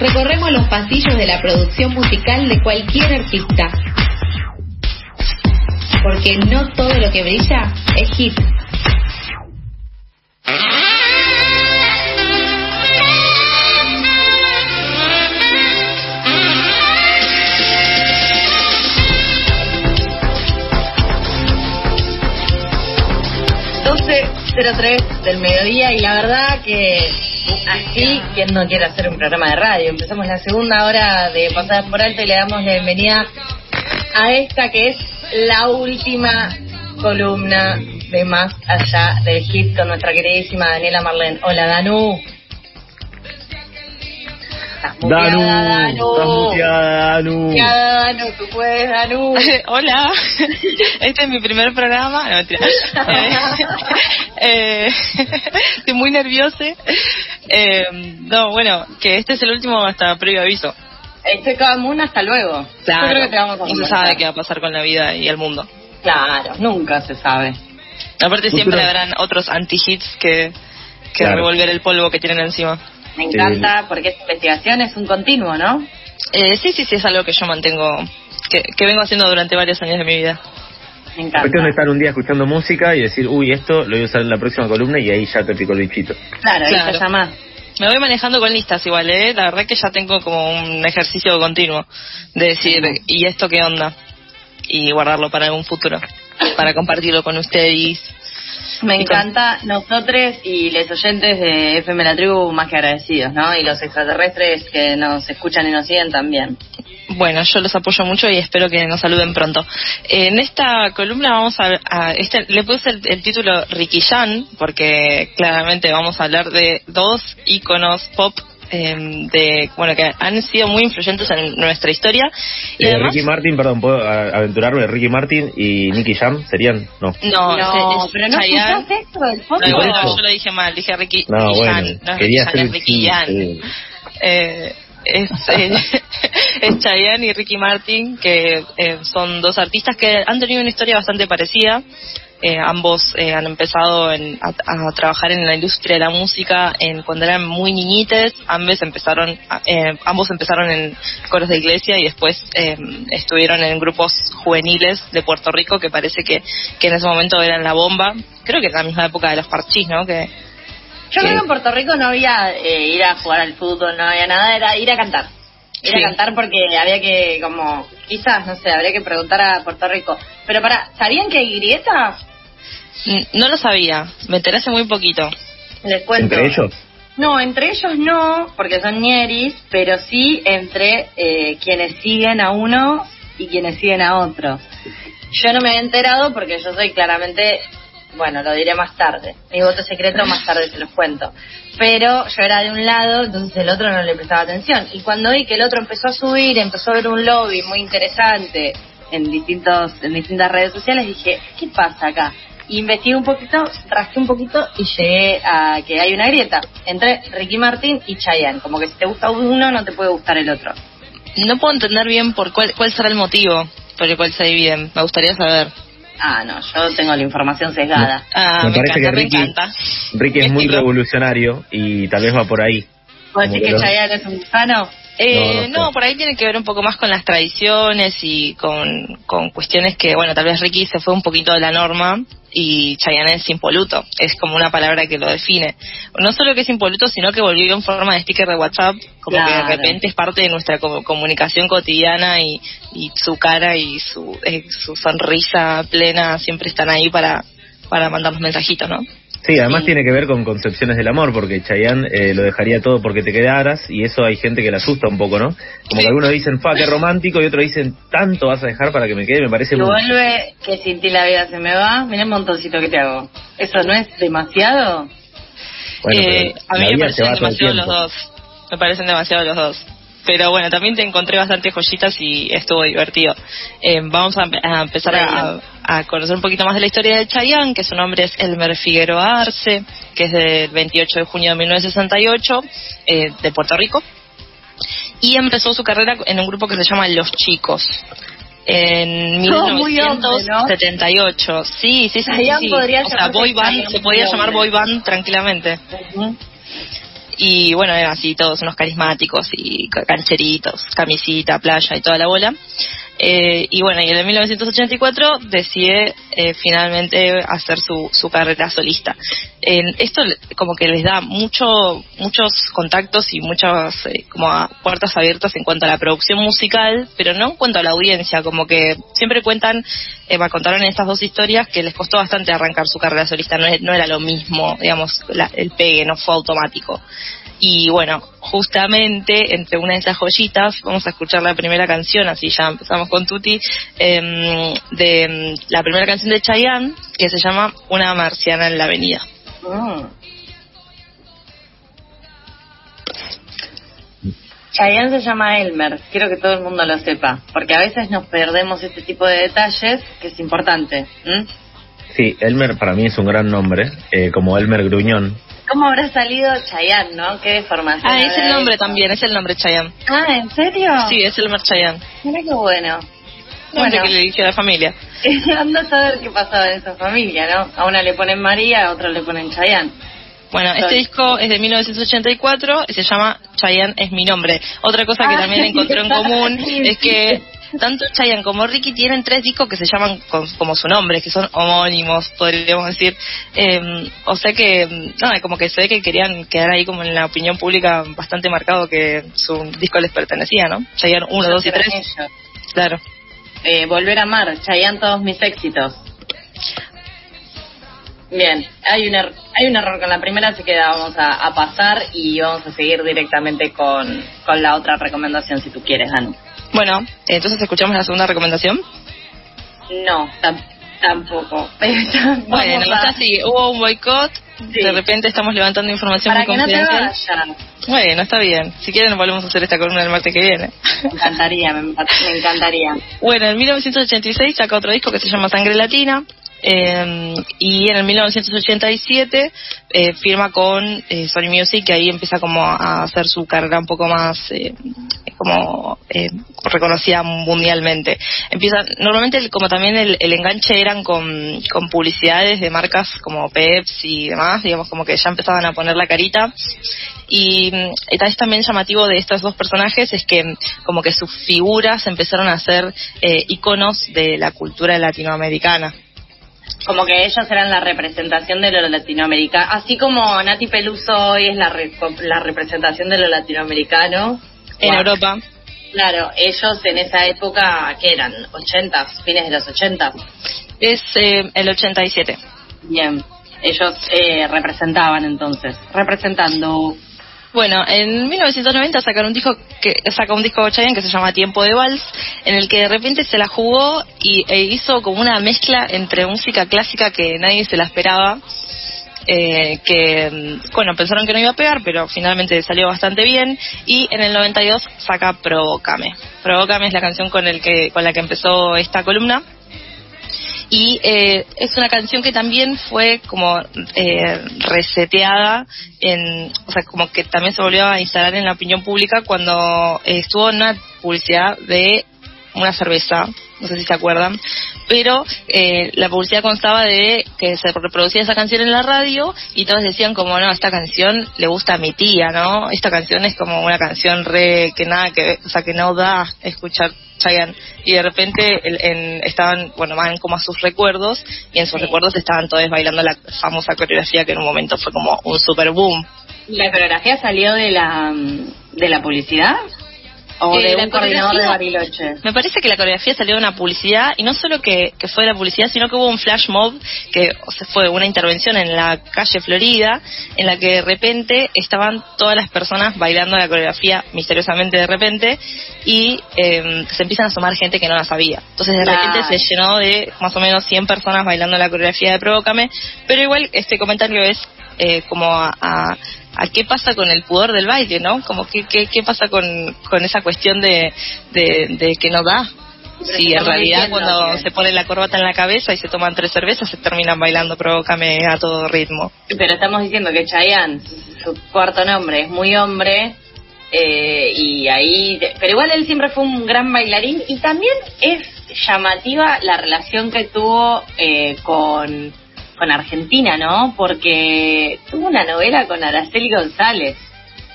recorremos los pasillos de la producción musical de cualquier artista. Porque no todo lo que brilla es hit. tres del mediodía y la verdad que así, quien no quiere hacer un programa de radio? Empezamos la segunda hora de Pasadas por Alto y le damos la bienvenida a esta que es la última columna de Más Allá del Hit con nuestra queridísima Daniela Marlene. Hola Danu. Danu, Danu. Danu. Danu, tú puedes, Danu. Hola, este es mi primer programa. No, mentira. eh, estoy muy nerviosa. Eh, no, bueno, que este es el último hasta previo aviso. Este Moon hasta luego. Claro, Yo creo que te vamos a no se sabe qué va a pasar con la vida y el mundo. Claro, nunca se sabe. Aparte siempre habrán otros anti-hits que, que revolver el polvo que tienen encima. Me encanta porque esta investigación es un continuo, ¿no? Eh, sí, sí, sí, es algo que yo mantengo, que, que vengo haciendo durante varios años de mi vida. Me encanta. Cuestión de estar un día escuchando música y decir, uy, esto lo voy a usar en la próxima columna y ahí ya te pico el bichito. Claro, ahí claro. llama. Me voy manejando con listas igual, ¿eh? La verdad que ya tengo como un ejercicio continuo de decir, ¿y esto qué onda? Y guardarlo para algún futuro, para compartirlo con ustedes me encanta nosotros y los oyentes de FM La Tribu más que agradecidos, ¿no? Y los extraterrestres que nos escuchan y nos siguen también. Bueno, yo los apoyo mucho y espero que nos saluden pronto. En esta columna vamos a, este, le puse el, título Ricky Jan porque claramente vamos a hablar de dos íconos pop Em, de bueno que han sido muy influyentes en nuestra historia. Y eh, Ricky Martin, perdón, puedo aventurarme. Ricky Martin y Nicky Jam serían, no. No, no pero no Chayanne. esto del no, bueno, yo lo dije mal, dije Ricky no, bueno, No quería es Ricky Jan. Eh, es, eh, es Chayanne y Ricky Martin, que eh, son dos artistas que han tenido una historia bastante parecida. Eh, ambos eh, han empezado a, trabajar en la industria de la música en, cuando eran muy niñites. Ambos empezaron, eh, ambos empezaron en coros de iglesia y después estuvieron en grupos juveniles de Puerto Rico que parece que, que en ese momento eran la bomba. Creo que en la misma época de los parchís, ¿no? Que, Yo creo que en Puerto Rico no había ir a jugar al fútbol, no había nada, era ir a cantar. Ir a cantar porque había que, como, quizás, no sé, habría que preguntar a Puerto Rico. Pero para, ¿sabían que hay grietas? No lo sabía, me enteré hace muy poquito. Les cuento. ¿Entre ellos? No, entre ellos no, porque son ñeris, pero sí entre eh, quienes siguen a uno y quienes siguen a otro. Yo no me he enterado porque yo soy claramente, bueno, lo diré más tarde. Mi voto secreto más tarde se los cuento. Pero yo era de un lado, entonces el otro no le prestaba atención. Y cuando vi que el otro empezó a subir, empezó a ver un lobby muy interesante en distintos en distintas redes sociales, dije, ¿qué pasa acá? Investigué un poquito, rasqué un poquito y llegué a que hay una grieta entre Ricky Martin y Chayanne. Como que si te gusta uno, no te puede gustar el otro. No puedo entender bien por cuál, cuál será el motivo por el cual se dividen. Me gustaría saber. Ah, no, yo tengo la información sesgada. Ah, me, parece que Ricky, Ricky es muy revolucionario y tal vez va por ahí. ¿Puedes decir que, Chayanne es un gusano? Eh, no, por ahí tiene que ver un poco más con las tradiciones y con, con cuestiones que, bueno, tal vez Ricky se fue un poquito de la norma y Chayanne es impoluto, es como una palabra que lo define. No solo que es impoluto, sino que volvió en forma de sticker de WhatsApp, como que de repente es parte de nuestra comunicación cotidiana y, y su cara y su, eh, su sonrisa plena siempre están ahí para, para mandarnos mensajitos, ¿no? Sí, además tiene que ver con concepciones del amor, porque Chayanne eh, lo dejaría todo porque te quedaras, y eso hay gente que le asusta un poco, ¿no? Como que algunos dicen, fa, qué romántico, y otros dicen, tanto vas a dejar para que me quede, me parece muy... vuelve que sin ti la vida se me va, mira el montoncito que te hago. ¿Eso no es demasiado? eh, a mí me parecen demasiado los dos. Me parecen demasiado los dos. Pero bueno, también te encontré bastantes joyitas y estuvo divertido. Eh, vamos a, empezar a, conocer un poquito más de la historia de Chayanne, que su nombre es Elmer Figueroa Arce, que es del 28 de junio de 1968, eh, de Puerto Rico. Y empezó su carrera en un grupo que se llama Los Chicos. En 1978. Sí, sí, sí. sí, sí. o sea, boy band, se podía llamar boy band tranquilamente y bueno, eran así todos unos carismáticos y cancheritos, camisita, playa y toda la bola. Eh, y bueno, y en el 1984 decide eh, finalmente hacer su, su carrera solista. esto como que les da mucho, muchos contactos y muchas eh, como puertas abiertas en cuanto a la producción musical, pero no en cuanto a la audiencia, como que siempre cuentan, eh, contaron en estas dos historias que les costó bastante arrancar su carrera solista, no, no era lo mismo, digamos, el pegue no fue automático. Y bueno, justamente entre una de esas joyitas vamos a escuchar la primera canción, así ya empezamos con Tuti, em, de em, la primera canción de Chayanne, que se llama Una marciana en la avenida. Mm. Chayanne se llama Elmer, quiero que todo el mundo lo sepa, porque a veces nos perdemos este tipo de detalles que es importante. Sí, Elmer para mí es un gran nombre, eh, como Elmer Gruñón, ¿Cómo habrá salido Chayanne, no? Qué deformación. Ah, es el nombre también, es el nombre Chayanne. Ah, ¿en serio? Sí, es el nombre Chayanne. Mira qué bueno. Bueno, que le dije a la familia. Anda a saber qué pasaba en esa familia, ¿no? A una le ponen María, a otra le ponen Chayanne. Bueno, este disco es de 1984 y se llama Chayanne es mi nombre. Otra cosa que ah, también encontré en común es que tanto Chayanne como Ricky tienen tres discos que se llaman como su nombre, que son homónimos, podríamos decir. Eh, o sea que, nada, como que se ve que querían quedar ahí como en la opinión pública bastante marcado que su disco les pertenecía, ¿no? Chayanne 1, 2 y 3. Claro. Eh, volver a amar, Chayanne todos mis éxitos. Bien, hay un, er hay un error con la primera, así que vamos a, a, pasar y vamos a seguir directamente con, con la otra recomendación, si tú quieres, Anu. Bueno, entonces escuchamos la segunda recomendación. No, tampoco. bueno, a... así, hubo un boicot, de repente estamos levantando información Para muy que confidencial. bueno, está bien. Si quieren volvemos a hacer esta columna el martes que viene. Me encantaría, me, me encantaría. bueno, en 1986 saca otro disco que se llama Sangre Latina. Eh, y en el 1987 eh, firma con eh, Sony Music, que ahí empieza como a hacer su carrera un poco más eh, como eh, reconocida mundialmente. Empieza, normalmente como también el, enganche eran con, publicidades de marcas como Pepsi y demás, digamos como que ya empezaban a poner la carita. Y, y tal también llamativo de estos dos personajes es que como que sus figuras empezaron a ser iconos de la cultura latinoamericana como que ellos eran la representación de lo latinoamericano, así como Nati Peluso hoy es la, la representación de lo latinoamericano. En Europa. Claro, ellos en esa época, ¿qué eran? ¿80? ¿Fines de los 80? Es eh, el 87. Bien, ellos eh, representaban entonces, representando bueno, en 1990 sacaron un disco que saca un disco Chayanne que se llama Tiempo de Vals, en el que de repente se la jugó y e hizo como una mezcla entre música clásica que nadie se la esperaba. Eh, que, mm, bueno, pensaron que no iba a pegar, pero finalmente salió bastante bien. Y en el 92 saca Provócame. Provócame es la canción con, el que, con la que empezó esta columna y eh, es una canción que también fue como eh, reseteada en o sea como que también se volvió a instalar en la opinión pública cuando estuvo en una publicidad de una cerveza no sé si se acuerdan, pero eh, la publicidad constaba de que se reproducía esa canción en la radio y todos decían como, no, esta canción le gusta a mi tía, ¿no? Esta canción es como una canción re que nada que, o sea, que no da escuchar Chayanne y de repente en, estaban, bueno, van como a sus recuerdos y en sus recuerdos estaban todos bailando la famosa coreografía que en un momento fue como un super boom. ¿La coreografía salió de la, de la publicidad? ¿O de un coordinador de Bariloche? Me parece que la coreografía salió de una publicidad, y no solo que, que fue de la publicidad, sino que hubo un flash mob, que o sea, fue una intervención en la calle Florida, en la que de repente estaban todas las personas bailando la coreografía misteriosamente de repente, y eh, se empiezan a sumar gente que no la sabía. Entonces de repente se llenó de más o menos 100 personas bailando la coreografía de Provócame, pero igual este comentario es eh, como a a qué pasa con el pudor del baile, ¿no? Como qué, qué, qué pasa con, con esa cuestión de, de, que no da. Sí, en realidad cuando se pone la corbata en la cabeza y se toman tres cervezas se terminan bailando Provócame a todo ritmo. Pero estamos diciendo que Chayanne, su cuarto nombre, es muy hombre eh, y ahí... Pero igual él siempre fue un gran bailarín y también es llamativa la relación que tuvo eh, con con Argentina, ¿no? Porque tuvo una novela con Araceli González.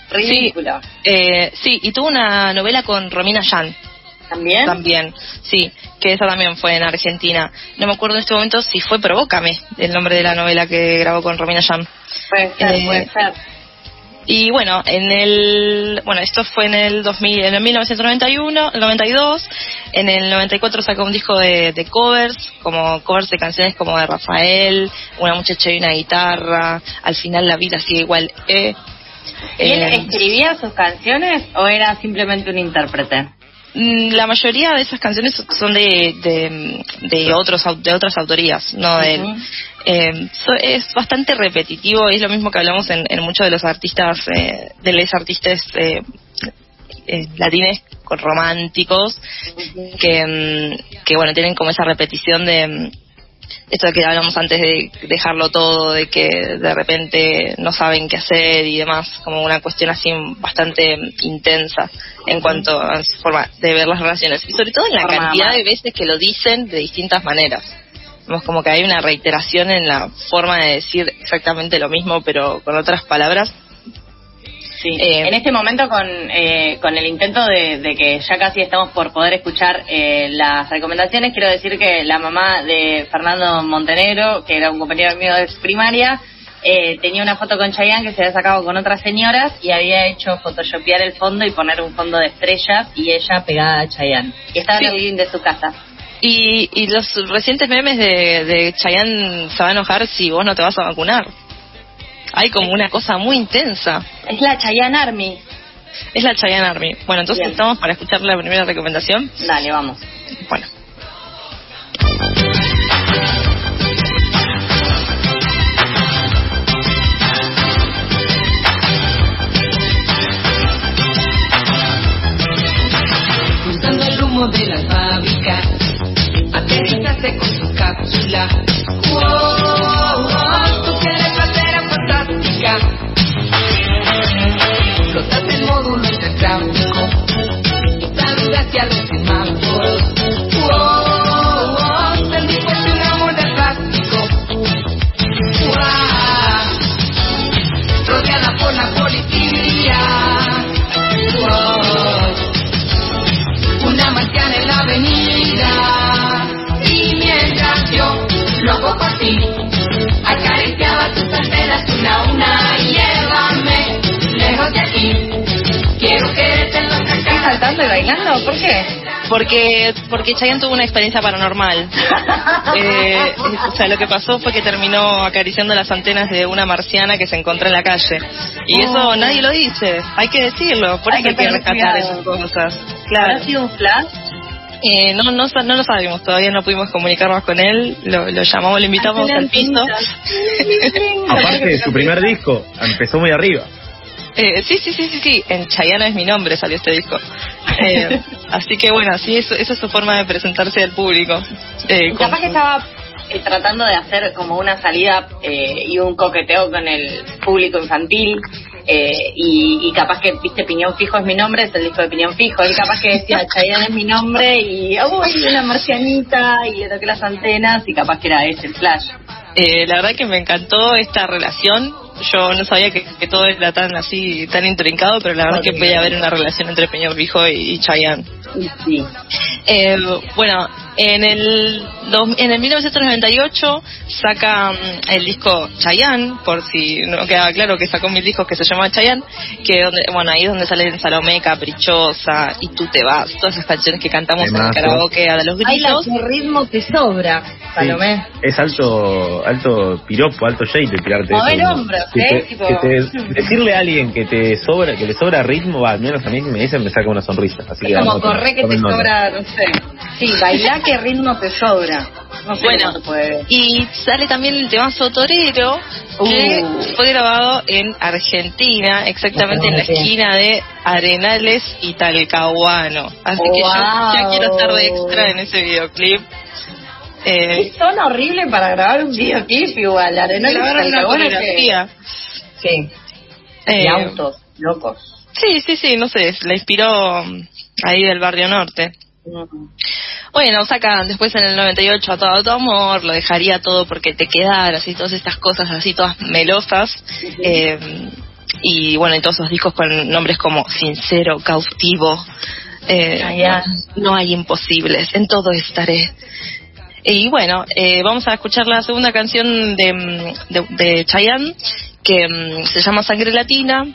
Ridículo. Eh, sí, y tuvo una novela con Romina Yan. ¿También? También, sí, que esa también fue en Argentina. No me acuerdo en este momento si fue Provócame, el nombre de la novela que grabó con Romina Yan. Puede ser, Eh, puede ser. Y bueno, en el bueno, esto fue en el 2000, en el 1991, el 92, en el 94 sacó un disco de, de covers, como covers de canciones como de Rafael, Una muchacha y una guitarra, Al final la vida sigue igual. Eh, ¿Y él eh, escribía sus canciones o era simplemente un intérprete? Mm, La mayoría de esas canciones son de, de, de otros de otras autorías, no de. Eh, so- es bastante repetitivo, es lo mismo que hablamos en, en muchos de los artistas, eh, de los artistas eh, eh, latines románticos, que, mm, que bueno, tienen como esa repetición de mm, esto de que hablamos antes de dejarlo todo, de que de repente no saben qué hacer y demás, como una cuestión así bastante intensa en cuanto a su forma de ver las relaciones y sobre todo en la Forma cantidad de veces que lo dicen de distintas maneras. Vemos como que hay una reiteración en la forma de decir exactamente lo mismo pero con otras palabras. Sí. Eh, en este momento, con, eh, con el intento de, de que ya casi estamos por poder escuchar eh, las recomendaciones, quiero decir que la mamá de Fernando Montenegro, que era un compañero mío de primaria, eh, tenía una foto con Chayanne que se había sacado con otras señoras y había hecho photoshopear el fondo y poner un fondo de estrellas y ella pegada a Chayanne. Y estaba en Sí. el living de su casa. Y, y los recientes memes de, de Chayanne se va a enojar si vos no te vas a vacunar. Hay como una cosa muy intensa. Es la Chayanne Army. Es la Chayanne Army. Bueno, entonces Bien. estamos para escuchar la primera recomendación. Dale, vamos. Bueno. Porque, Chayanne tuvo una experiencia paranormal. Eh, o sea, lo que pasó fue que terminó acariciando las antenas de una marciana que se encontró en la calle. Y eso Oh. nadie lo dice, hay que decirlo, por Hay eso hay que rescatar esas cosas. ¿Habrá Claro. sido un flash? Eh, no, no, sa- no lo sabemos, todavía no pudimos comunicarnos con él, lo, lo llamamos, lo invitamos al piso. Aparte de su primer disco, empezó muy arriba. Eh, sí, sí, sí, sí, sí, en Chayana es mi nombre salió este disco. Eh, así que bueno, sí, eso, esa es su forma de presentarse al público. Eh, con- Capaz que estaba eh, tratando de hacer como una salida eh, y un coqueteo con el público infantil. eh, y, y capaz que, viste, Piñón Fijo es mi nombre, es el disco de Piñón Fijo. Él capaz que decía, Chayanne es mi nombre y, uy, una marcianita, y le toqué las antenas, y capaz que era ese el flash. Eh, la verdad que me encantó esta relación. Yo no sabía que, que todo era tan así, tan intrincado, pero la verdad que podía haber una relación entre Peñón Fijo y, y Chayanne. Sí. Eh, bueno, en el, dos- en el 1998 saca mm, el disco Chayanne, por si no quedaba claro que sacó mil discos que se llama Chayanne, que donde, bueno, ahí es donde salen Salomé, Caprichosa, Y tú te vas, todas esas canciones que cantamos en el karaoke a los gritos. que ritmo te sobra, Salomé. Sí, es alto alto piropo, alto shade tirarte Mover eso. hombros, Que ¿eh? te- Tipo- que te- decirle a alguien que te sobra, que le sobra ritmo, va, al menos a mí si me dicen me saca una sonrisa. Así Es que como correr que te sobra, no sé. Sí, bailar que ritmo te sobra. No sé Bueno, puede. y sale también el tema Torero, que Uh. fue grabado en Argentina, exactamente en la esquina de Arenales y Talcahuano. Así que yo ya quiero estar de extra en ese videoclip. Eh, zona horrible para grabar un videoclip igual, Arenal grabaron una coreografía. Sí, Eh, y autos, locos. Sí, sí, sí, no sé, la inspiró mm, ahí del barrio norte. Mm. Bueno, sacan después en el 98 a todo tu amor, lo dejaría todo porque te quedaras y todas estas cosas así, todas melosas. Eh, y bueno, en todos esos discos con nombres como Sincero, Cautivo, eh, Chayanne. No hay imposibles, en todo estaré. Y bueno, eh, vamos a escuchar la segunda canción de, mm, de, de Chayanne, que mm, se llama Sangre Latina,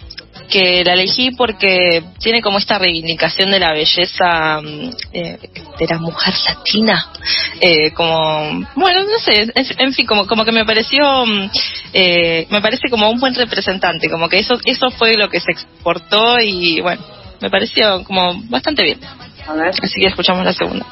que la elegí porque tiene como esta reivindicación de la belleza mm, eh, de la mujer latina. Eh, como, bueno, no sé, en, en fin, como, como que me pareció, mm, eh, me parece como un buen representante, como que eso, eso fue lo que se exportó y bueno, me pareció como bastante bien. A ver. Así que escuchamos la segunda.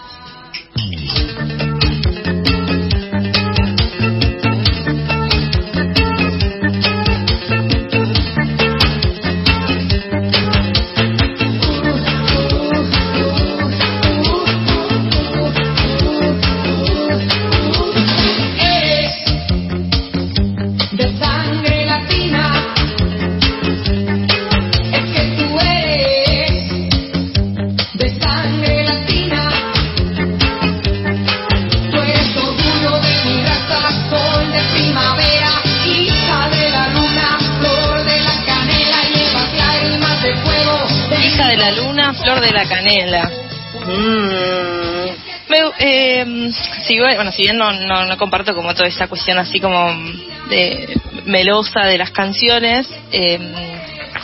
La canela. Mm. Me, eh, si, bueno, si bien no, no, no comparto como toda esa cuestión así como de melosa de las canciones, eh,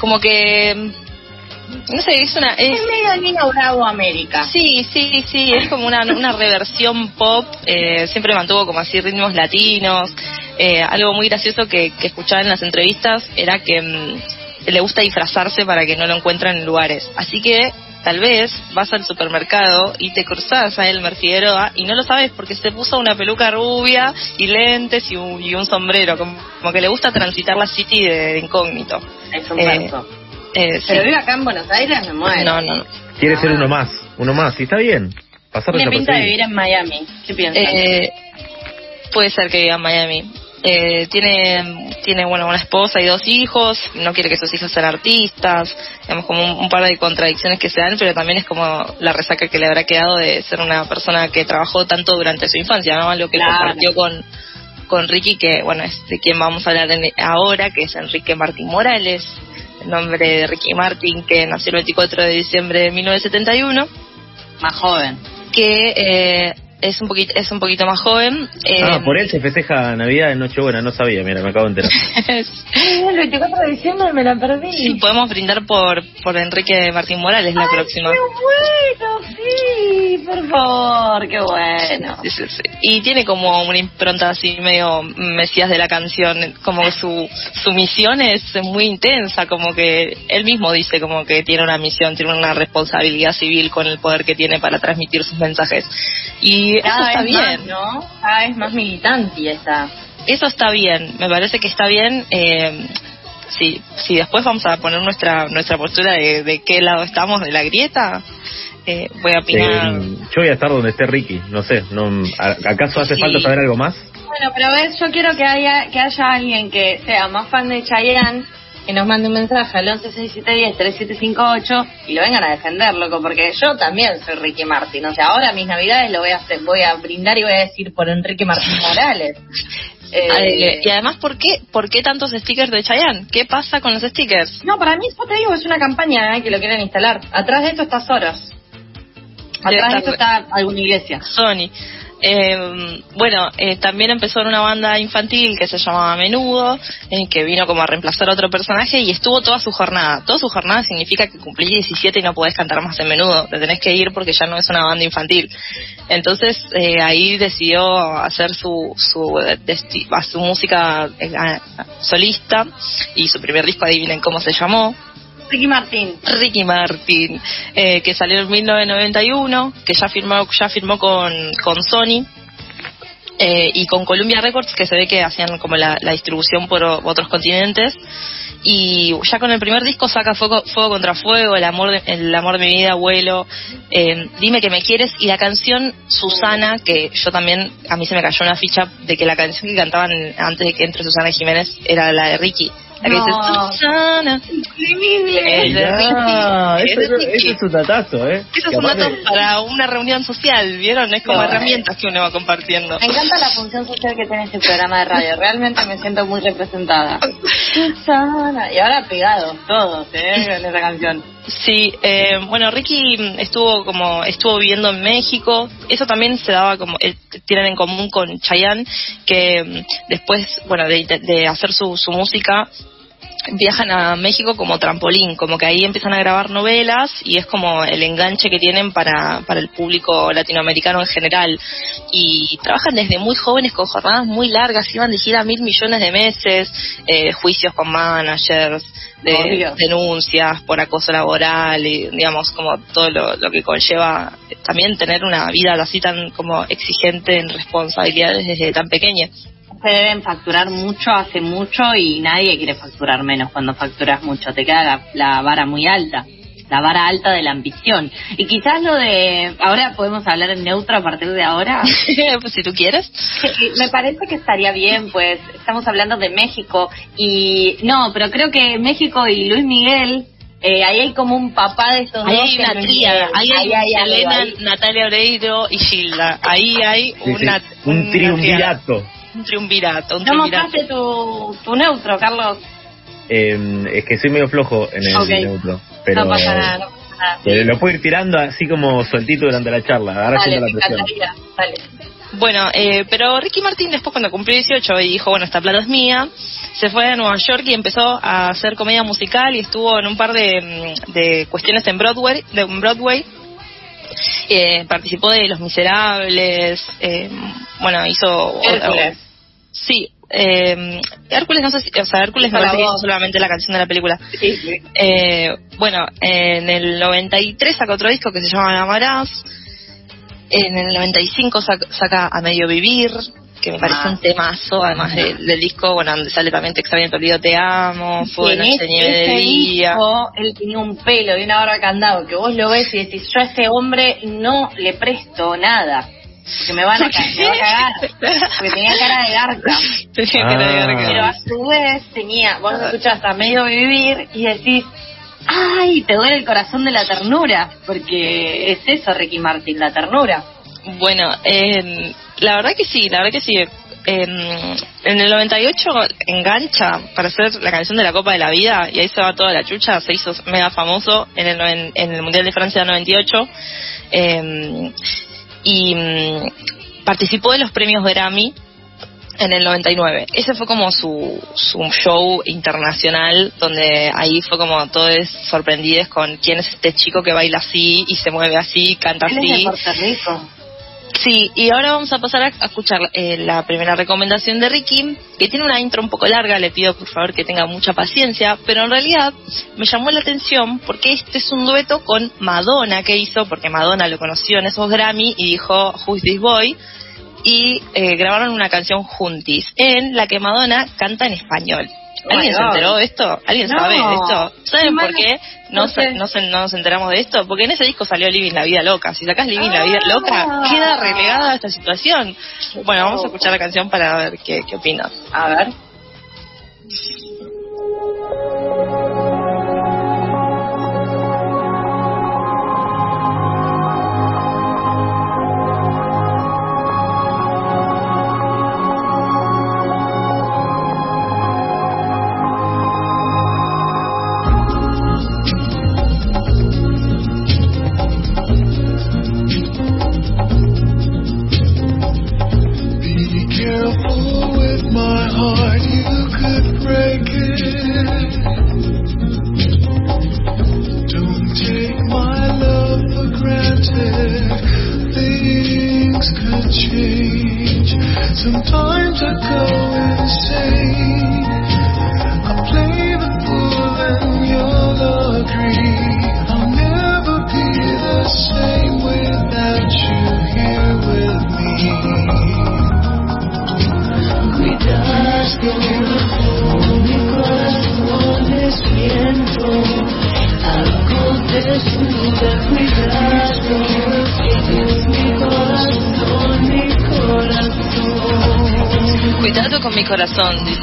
como que, no sé, es una... Es, Es medio Nina Bravo América. Sí, sí, sí, es como una, una reversión pop, eh, siempre mantuvo como así ritmos latinos. Eh, algo muy gracioso que, que escuchaba en las entrevistas era que mm, le gusta disfrazarse para que no lo encuentren en lugares. Así que tal vez vas al supermercado y te cruzas a Elmer Figueroa y no lo sabes porque se puso una peluca rubia y lentes y un, y un sombrero, como, como que le gusta transitar la city de, de incógnito. Es un Eh. Eh, sí. Pero vive acá en Buenos Aires, me muero. No, no, no. Quiere ser uno más, uno más, y está bien. Pasar Tiene pinta de vivir en Miami. ¿Qué piensas? Eh, puede ser que viva en Miami. Eh, tiene, tiene bueno, una esposa y dos hijos, no quiere que sus hijos sean artistas, digamos como un, un par de contradicciones que se dan, pero también es como la resaca que le habrá quedado de ser una persona que trabajó tanto durante su infancia, ¿no? Algo que Claro. compartió con, con Ricky, que bueno, es de quien vamos a hablar en- ahora, que es Enrique Martín Morales, el nombre de Ricky Martin, que nació el 24 de diciembre de 1971 Más joven. que eh, es un poquito es un poquito más joven. eh, Ah, por él se festeja Navidad en Nochebuena, no sabía, mira, me acabo de enterar. El 24 de diciembre me la perdí. sí, podemos brindar por por Enrique Martín Morales la próxima. ¡Qué bueno! Sí, por favor, qué bueno. Sí, sí, sí. Y tiene como una impronta así medio mesías de la canción, como que su, su misión es muy intensa, como que él mismo dice como que tiene una misión, tiene una responsabilidad civil con el poder que tiene para transmitir sus mensajes. Y eso Cada está vez bien. más, ¿no? Cada vez más militante esa. Eso está bien, me parece que está bien. Eh, sí, sí, después vamos a poner nuestra nuestra postura de, de qué lado estamos de la grieta. Eh, voy a opinar. Eh, yo voy a estar donde esté Ricky, no sé, no, ¿a- ¿acaso hace Sí. falta saber algo más? Bueno, pero ves, yo quiero que haya que haya alguien que sea más fan de Chayanne que nos mande un mensaje al 1167103758 y lo vengan a defender, loco, porque yo también soy Ricky Martin. O sea, ahora mis navidades lo voy a hacer, voy a brindar y voy a decir por Enrique Martín Morales. Eh, y además, ¿por qué, ¿por qué tantos stickers de Chayanne? ¿Qué pasa con los stickers? No, para mí, yo te digo, es una campaña eh, que lo quieren instalar. Atrás de esto está Soros. Atrás de esto está alguna iglesia. Sony. Eh, bueno, eh, también empezó en una banda infantil que se llamaba Menudo, que vino como a reemplazar a otro personaje y estuvo toda su jornada. Toda su jornada significa que cumplí 17 y no podés cantar más en Menudo, te tenés que ir porque ya no es una banda infantil. Entonces eh, ahí decidió hacer su su, su música eh, solista y su primer disco, adivinen cómo se llamó, Ricky Martín. Ricky Martin, eh, que salió en 1991, que ya firmó, ya firmó con, con Sony eh, y con Columbia Records, que se ve que hacían como la, distribución por otros continentes. Y ya con el primer disco saca Fuego, Fuego contra Fuego, El amor de, el amor de mi vida, Abuelo, eh, Dime que me quieres y la canción Susana, que yo también, a mí se me cayó una ficha de que la canción que cantaban antes de que entre Susana Jiménez era la de Ricky. La que No. dice Susana. Increíble. Ya, Ricky. eso, Es eso un datazo, ¿eh? Eso es un dato para una reunión social, ¿vieron? Es como No, herramientas que uno va compartiendo. Me encanta la función social que tiene este programa de radio. Realmente me siento muy representada. Susana. Y ahora pegados todos, ¿eh? Con esa canción. Sí, eh, bueno, Ricky estuvo como estuvo viviendo en México. Eso también se daba como eh, tienen en común con Chayanne, que mm, después, bueno, de, de hacer su, su música viajan a México como trampolín, como que ahí empiezan a grabar novelas y es como el enganche que tienen para, para el público latinoamericano en general. Y trabajan desde muy jóvenes con jornadas muy largas, iban de gira mil millones de meses, eh, juicios con managers, de Obvio. denuncias por acoso laboral y digamos como todo lo, lo que conlleva también tener una vida así tan como exigente en responsabilidades desde tan pequeña. Se deben facturar mucho hace mucho y nadie quiere facturar menos cuando facturas mucho. Te queda la, la vara muy alta. La vara alta de la ambición. Y quizás lo de. Ahora podemos hablar en neutro a partir de ahora. pues si tú quieres. Me parece que estaría bien, pues estamos hablando de México y no, pero creo que México y Luis Miguel, eh, ahí hay como un papá de estos Ahí dos. hay una tríada, ahí hay, algo ahí. Natalia Oreiro y Gilda. Ahí hay Sí, sí, una, un una triunvirato. Un triunvirato, un No mostraste tu, tu neutro, Carlos. Eh, es que soy medio flojo en el neutro. Pero, no pasa nada, no pasa nada. pero lo puedo ir tirando así como sueltito durante la charla. Ahora Dale, la presión. Dale. Bueno, eh, pero Ricky Martin después cuando cumplió 18 y dijo, bueno, esta plata es mía, se fue a Nueva York y empezó a hacer comedia musical y estuvo en un par de, mm, de cuestiones en Broadway, de en Broadway. Eh, participó de Los Miserables, eh, bueno, hizo... Hércules. Sí, eh, Hércules no sé si, o sea, Hércules me parece que hizo solamente la canción de la película. Sí, sí. Eh, bueno, en el 93 saca otro disco que se llama Amarás. En el 95 saca, saca A Medio Vivir, que me parece Ah. un temazo, además de- del disco, bueno, donde sale también Te extraño, te olvido, te amo, Fue ese, Nieve de Día. disco, él tenía un pelo y una barba candado que vos lo ves y decís, yo a este hombre no le presto nada. Porque me van a, me va a cagar. Porque tenía cara de garca. Tenía Ah. que negar Pero a su vez tenía, vos lo escuchás a medio vivir y decís, ay, te duele el corazón de la ternura. Porque es eso, Ricky Martin, la ternura. Bueno, eh, la verdad que sí, la verdad que sí. En, en el 98 engancha para hacer la canción de la Copa de la Vida y ahí se va toda la chucha, se hizo mega famoso en el, noven- en el Mundial de Francia del 98 eh, y mm, participó de los premios Grammy en el 99. Ese fue como su, su show internacional, donde ahí fue como todos sorprendidos con quién es este chico que baila así y se mueve así, canta Él es de así. Puerto Rico. Sí, y ahora vamos a pasar a, escuchar eh, la primera recomendación de Ricky, que tiene una intro un poco larga, le pido por favor que tenga mucha paciencia, pero en realidad me llamó la atención porque este es un dueto con Madonna que hizo, porque Madonna lo conoció en esos Grammy y dijo Who's This Boy, y eh, grabaron una canción juntis, en la que Madonna canta en español. ¿Alguien Oh se enteró de esto? ¿Alguien No. sabe de esto? ¿Saben por qué no, se- no, se- no nos enteramos de esto? Porque en ese disco salió Living la Vida Loca. Si sacás Living la Vida Ah. Loca, queda relegada a esta situación. Bueno, vamos a escuchar la canción para ver qué, qué opinas. A ver.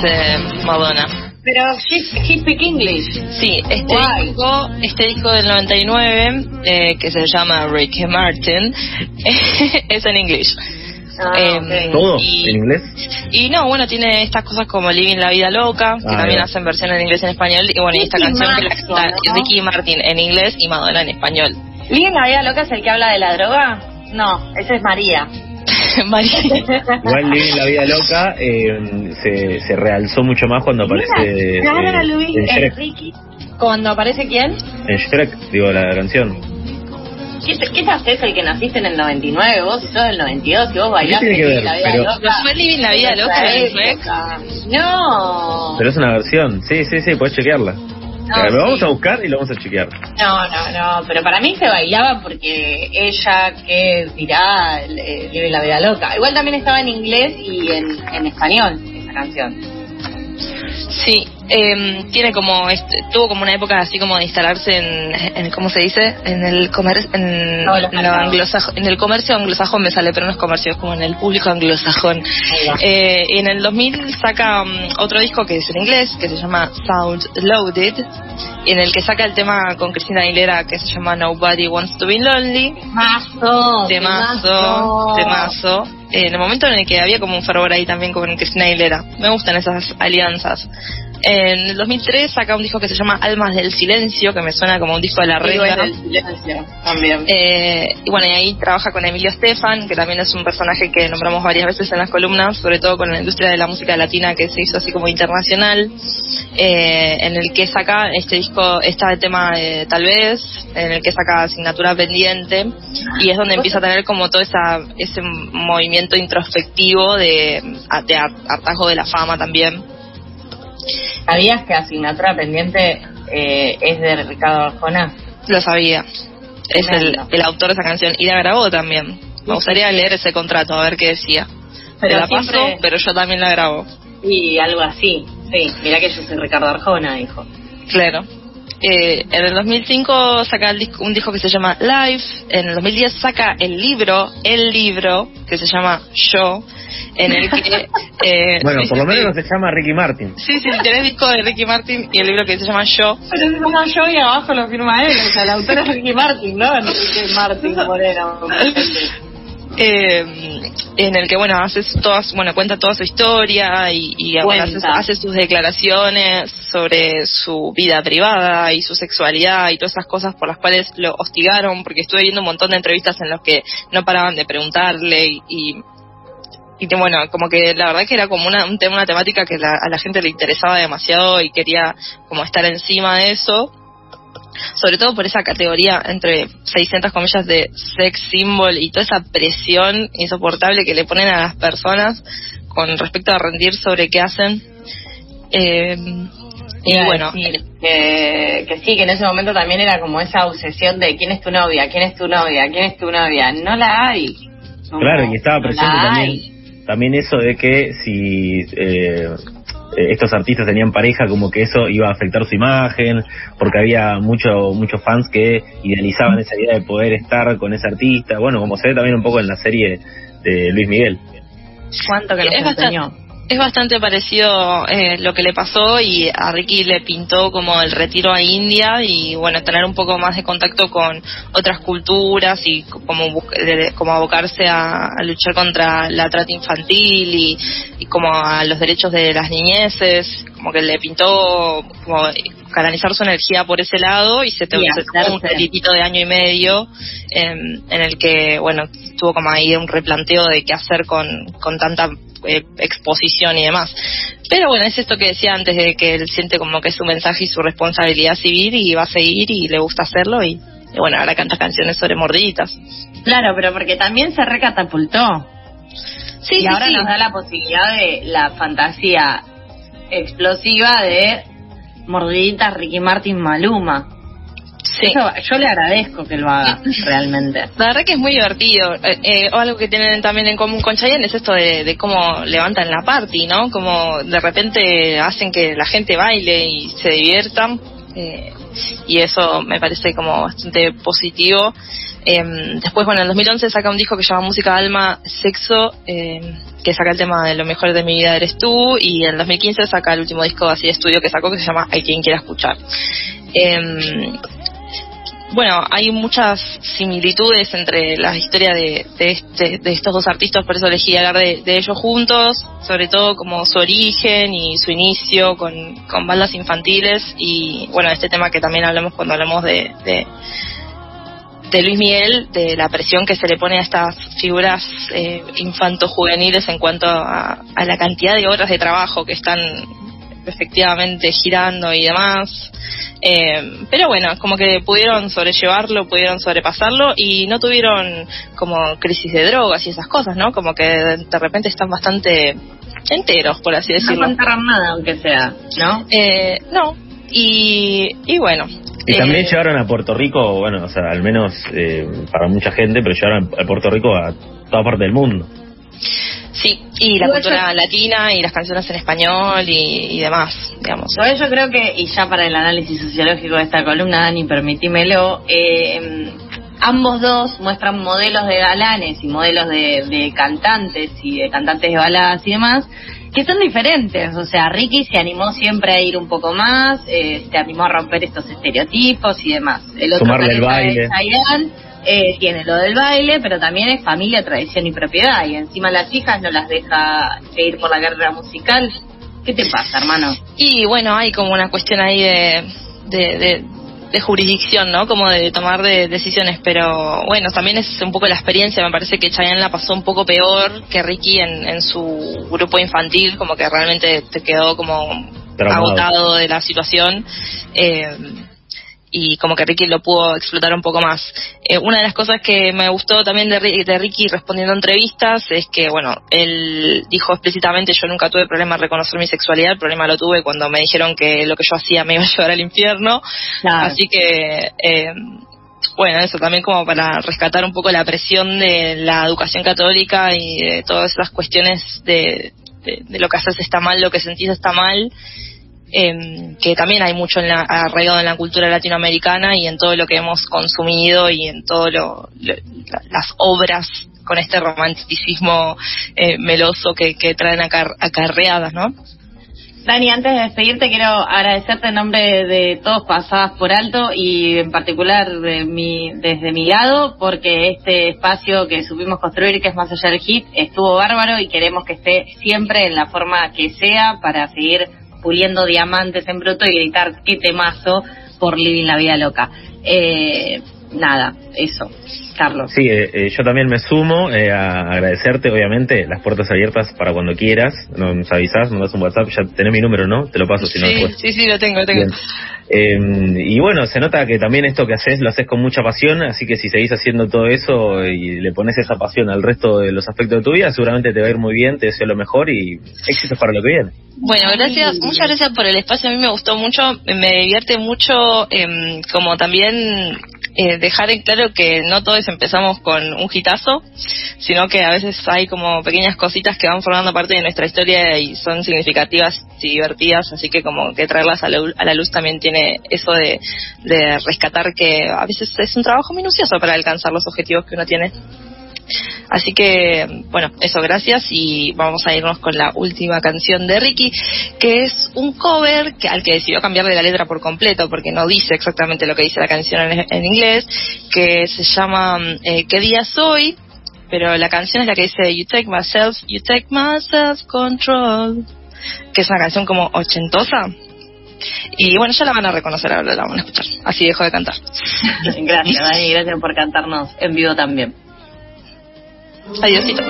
Dice Madonna. Pero she, he speak English. Sí, este Guay. disco, este disco del 99, eh, que se llama Ricky Martin, es en inglés. Ah, Eh, ok. ¿Todo Y- en inglés? Y no, bueno, tiene estas cosas como Living la Vida Loca, que Ah, también bien. hacen versión en inglés y en español, y bueno, y esta canción que la Martin, canta ¿no? Ricky Martin en inglés y Madonna en español. ¿Living la vida loca es el que habla de la droga? No, ese es María. Igual Living la vida loca eh, se, se realzó mucho más cuando aparece eh, Clara Luis, en Shrek. Enrique. ¿Cuando aparece quién? En Shrek, digo, la canción. ¿Qué, ¿Qué te haces el que naciste en el 99? Vos sos del 92 y vos bailaste tiene que ver? Living la vida Pero- loca. ¿No fue Living la vida loca de Shrek? No. Pero es una versión. Sí, sí, sí, puedes chequearla. Ah, lo vamos sí. a buscar y lo vamos a chequear. No, no, no, pero para mí se bailaba porque ella, que dirá, vive la vida loca. Igual también estaba en inglés y en, en español esa canción. Sí, eh, tiene como este, tuvo como una época así como de instalarse en, en ¿cómo se dice? En el comercio, en, No, en en el comercio anglosajón me sale, pero no es comercio, es como en el público anglosajón. Eh, en el 2000 saca mm, otro disco que es en inglés, que se llama Sound Loaded, en el que saca el tema con Cristina Aguilera que se llama Nobody Wants to Be Lonely. Mazo, Temazo, temazo. En el momento en el que había como un fervor ahí también con Cristina Aguilera. Me gustan esas alianzas. En el 2003 saca un disco que se llama Almas del Silencio, que me suena como un disco de la reina. del silencio también. Eh, y bueno, y ahí trabaja con Emilio Estefan, que también es un personaje que nombramos varias veces en las columnas, sobre todo con la industria de la música latina que se hizo así como internacional, eh, en el que saca este disco, está el tema de Tal vez, en el que saca Asignatura Pendiente, y es donde empieza a tener como todo esa, ese movimiento introspectivo de, de hartazgo de la fama también. ¿Sabías que Asignatura Pendiente eh, es de Ricardo Arjona? Lo sabía. Es el, el autor de esa canción. Y la grabó también. Me gustaría leer ese contrato, a ver qué decía. Pero Te la siempre- paso, pero yo también la grabo. Y algo así, sí. Mirá que yo soy Ricardo Arjona, dijo. Claro. Eh, en el 2005 saca el disco- un disco que se llama Life. En el 2010 saca el libro, el libro, que se llama Yo, en el que... eh, Bueno, por lo menos se llama Ricky Martin. Sí, sí, tenés disco de Ricky Martin y el libro que se llama Yo. Pero se llama yo y abajo lo firma él, o sea, el autor es Ricky Martin, ¿no? Enrique Martin Moreno. eh, en el que bueno hace todas bueno cuenta toda su historia y, y bueno, hace, sus declaraciones sobre su vida privada y su sexualidad y todas esas cosas por las cuales lo hostigaron porque estuve viendo un montón de entrevistas en los que no paraban de preguntarle y, y y bueno, como que la verdad que era como una, un tema, una temática que la- a la gente le interesaba demasiado y quería como estar encima de eso sobre todo por esa categoría entre 600 comillas de sex symbol y toda esa presión insoportable que le ponen a las personas con respecto a rendir sobre qué hacen. Eh, y Iba bueno, decir que, que sí, que en ese momento también era como esa obsesión de quién es tu novia, quién es tu novia, quién es tu novia. No la hay. Claro, y estaba presente también, hay. también eso de que si eh, estos artistas tenían pareja, como que eso iba a afectar su imagen, porque había mucho, muchos fans que idealizaban esa idea de poder estar con ese artista. Bueno, como se ve también un poco en la serie de Luis Miguel. ¿Cuánto que bastante- enseñó? Es bastante parecido eh, lo que le pasó y a Ricky le pintó como el retiro a India y bueno, tener un poco más de contacto con otras culturas y como, como abocarse a, a luchar contra la trata infantil y, y como a los derechos de las niñeces, como que le pintó como canalizar su energía por ese lado y se, te, se un retirito de año y medio en el que, bueno, tuvo como ahí un replanteo de qué hacer con, con tanta eh, exposición y demás. Pero bueno, es esto que decía antes de que él siente como que es su mensaje y su responsabilidad civil y va a seguir y le gusta hacerlo y, y bueno, ahora canta canciones sobre mordiditas. Claro, pero porque también se recatapultó. Sí, y sí, ahora sí. nos da la posibilidad de la fantasía explosiva de mordiditas Ricky Martin Maluma. Sí. Eso, yo le agradezco que lo haga, realmente. La verdad que es muy divertido. Eh, eh, algo que tienen también en común con Chayanne es esto de, de cómo levantan la party, ¿no? Como de repente hacen que la gente baile y se diviertan. eh, y eso me parece como bastante positivo. Em, después, bueno, en 2011 saca un disco que se llama Música, Alma, Sexo, em, que saca el tema de Lo mejor de mi vida eres tú, y en 2015 saca el último disco así de estudio que sacó que se llama Hay quien quiera escuchar. Em, bueno, hay muchas similitudes entre la historia de, de, este, de estos dos artistas, por eso elegí hablar de, de ellos juntos, sobre todo como su origen y su inicio con, con bandas infantiles y bueno, este tema que también hablamos cuando hablamos de, de, de Luis Miguel, de la presión que se le pone a estas figuras eh, infanto-juveniles en cuanto a, a la cantidad de horas de trabajo que están efectivamente girando y demás. Eh, pero bueno, como que pudieron sobrellevarlo, pudieron sobrepasarlo y no tuvieron como crisis de drogas y esas cosas, ¿no? Como que de repente están bastante enteros, por así No decirlo. contaron nada, aunque sea, ¿no? Eh, no, y, y bueno. Y también eh, llevaron a Puerto Rico, bueno, o sea, al menos eh, para mucha gente, pero llevaron a Puerto Rico a toda parte del mundo. Sí, y la Igual cultura yo- latina y las canciones en español y, y demás, digamos. Igual yo creo que, y ya para el análisis sociológico de esta columna, Dani, permitímelo, eh, ambos dos muestran modelos de galanes y modelos de, de cantantes y de cantantes de baladas y demás, que son diferentes. O sea, Ricky se animó siempre a ir un poco más, eh, se animó a romper estos estereotipos y demás. El otro Sumarle el baile. eh, tiene lo del baile, pero también es familia, tradición y propiedad. Y encima las hijas no las deja ir por la carrera musical. ¿Qué te pasa, hermano? Y bueno, hay como una cuestión ahí de, de, de, de jurisdicción, ¿no? Como de tomar de decisiones, pero bueno, también es un poco la experiencia, me parece que Chayanne la pasó un poco peor que Ricky en, en su grupo infantil, como que realmente te quedó como Traumado. agotado de la situación. Eh, y como que Ricky lo pudo explotar un poco más. Eh, una de las cosas que me gustó también de, de Ricky respondiendo a entrevistas es que, bueno, él dijo explícitamente yo nunca tuve problema en reconocer mi sexualidad, el problema lo tuve cuando me dijeron que lo que yo hacía me iba a llevar al infierno, Claro. así que... Eh, bueno, eso también como para rescatar un poco la presión de la educación católica y de todas esas cuestiones de, de, de lo que haces está mal, lo que sentís está mal, em, que también hay mucho en la, arraigado en la cultura latinoamericana y en todo lo que hemos consumido y en todo lo, lo- la- las obras con este romanticismo eh, meloso que, traen acar- acarreadas, ¿no? Dani, antes de despedirte, quiero agradecerte en nombre de todos pasadas por alto y en particular de mi, desde mi lado, porque este espacio que supimos construir, que es más allá del hit, estuvo bárbaro y queremos que esté siempre en la forma que sea para seguir puliendo diamantes en bruto y gritar qué temazo por Living la Vida Loca. Eh, nada, eso. Carlos. Sí, eh, eh, yo también me sumo eh, a agradecerte, obviamente, las puertas abiertas para cuando quieras. No, nos avisás, nos das un WhatsApp, ya tenés mi número, ¿no? Te lo paso si no sí, después. sí, sí, lo tengo, lo tengo. Eh, y bueno, se nota que también esto que haces lo haces con mucha pasión, así que si seguís haciendo todo eso y le pones esa pasión al resto de los aspectos de tu vida, seguramente te va a ir muy bien, te deseo lo mejor y éxitos para lo que viene. Bueno, gracias, muchas gracias por el espacio. A mí me gustó mucho, me divierte mucho, em, como también eh, dejar en claro que no todos empezamos con un hitazo, sino que a veces hay como pequeñas cositas que van formando parte de nuestra historia y son significativas y divertidas, así que como que traerlas a la, a la luz también tiene eso de, de rescatar que a veces es un trabajo minucioso para alcanzar los objetivos que uno tiene. Así que, bueno, eso, gracias y vamos a irnos con la última canción de Ricky, que es un cover que, al que decidió cambiarle la letra por completo porque no dice exactamente lo que dice la canción en, en inglés, que se llama eh, ¿Qué día soy? Pero la canción es la que dice You take myself, you take my self control, que es una canción como ochentosa. Y bueno, ya la van a reconocer ahora, la van a escuchar. Así dejo de cantar. Gracias, Dani, gracias por cantarnos en vivo también. Adiósito.